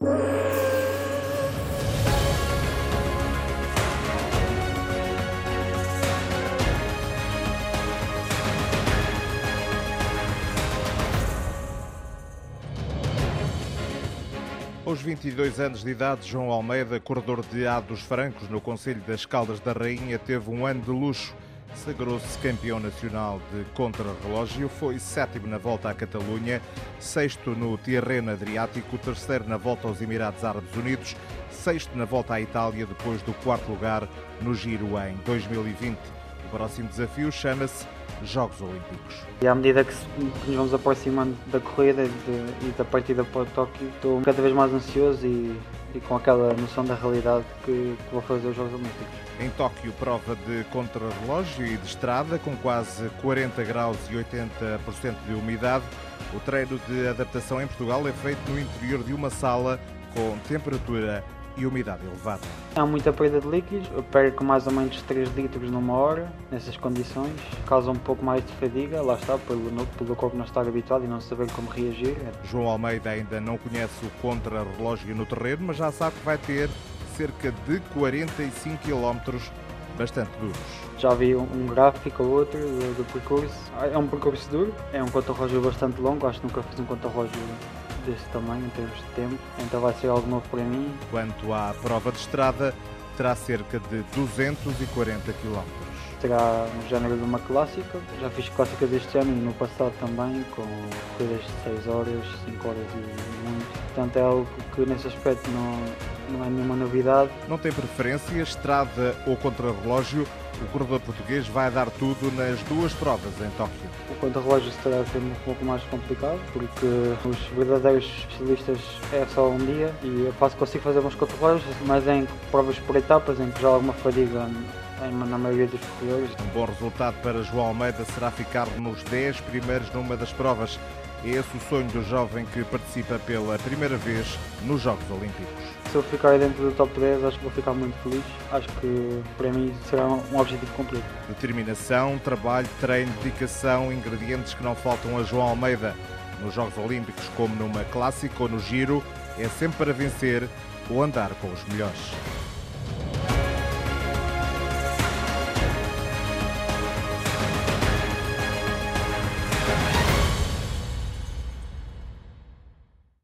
Aos 22 anos de idade, João Almeida, corredor de A dos Francos, no Conselho das Caldas da Rainha, teve um ano de luxo. Sagrou-se campeão nacional de contrarrelógio, foi sétimo na volta à Catalunha, sexto no Tirreno Adriático, terceiro na volta aos Emirados Árabes Unidos, sexto na volta à Itália, depois do quarto lugar no Giro em 2020. O próximo desafio chama-se Jogos Olímpicos. E à medida que, nos vamos aproximando da corrida e, da partida para Tóquio, estou cada vez mais ansioso e, e com aquela noção da realidade que, que, vou fazer os Jogos Olímpicos. Em Tóquio, prova de contrarrelógio e de estrada, com quase 40 graus e 80% de umidade. O treino de adaptação em Portugal é feito no interior de uma sala com temperatura e umidade elevada. Há muita perda de líquidos, eu perco mais ou menos 3 litros numa hora nessas condições, causa um pouco mais de fadiga, lá está, pelo, pelo corpo não estar habituado e não saber como reagir. João Almeida ainda não conhece o contra-relógio no terreno, mas já sabe que vai ter cerca de 45 km bastante duros. Já vi um gráfico ou outro do, do percurso. É um percurso duro, é um contra-relógio bastante longo, acho que nunca fiz um contra-relógio desse tamanho em termos de tempo, então vai ser algo novo para mim. Quanto à prova de estrada, terá cerca de 240 km. Será no género de uma clássica, já fiz clássicas este ano e no passado também, com corridas de 6 horas, 5 horas e muito. Portanto é algo que nesse aspecto não, não é nenhuma novidade. Não tem preferência, estrada ou contrarrelógio, o corredor português vai dar tudo nas duas provas em Tóquio. O contrarrelógio será ser um pouco mais complicado, porque os verdadeiros especialistas é só um dia e eu faço, consigo fazer uns contrarrelógios, mas em provas por etapas, em que já há alguma fadiga na maioria dos corredores. Um bom resultado para João Almeida será ficar nos 10 primeiros numa das provas. É esse o sonho do jovem que participa pela primeira vez nos Jogos Olímpicos. Se eu ficar dentro do top 10, acho que vou ficar muito feliz. Acho que para mim será um objetivo cumprido. Determinação, trabalho, treino, dedicação, ingredientes que não faltam a João Almeida. Nos Jogos Olímpicos, como numa clássica ou no giro, é sempre para vencer ou andar com os melhores.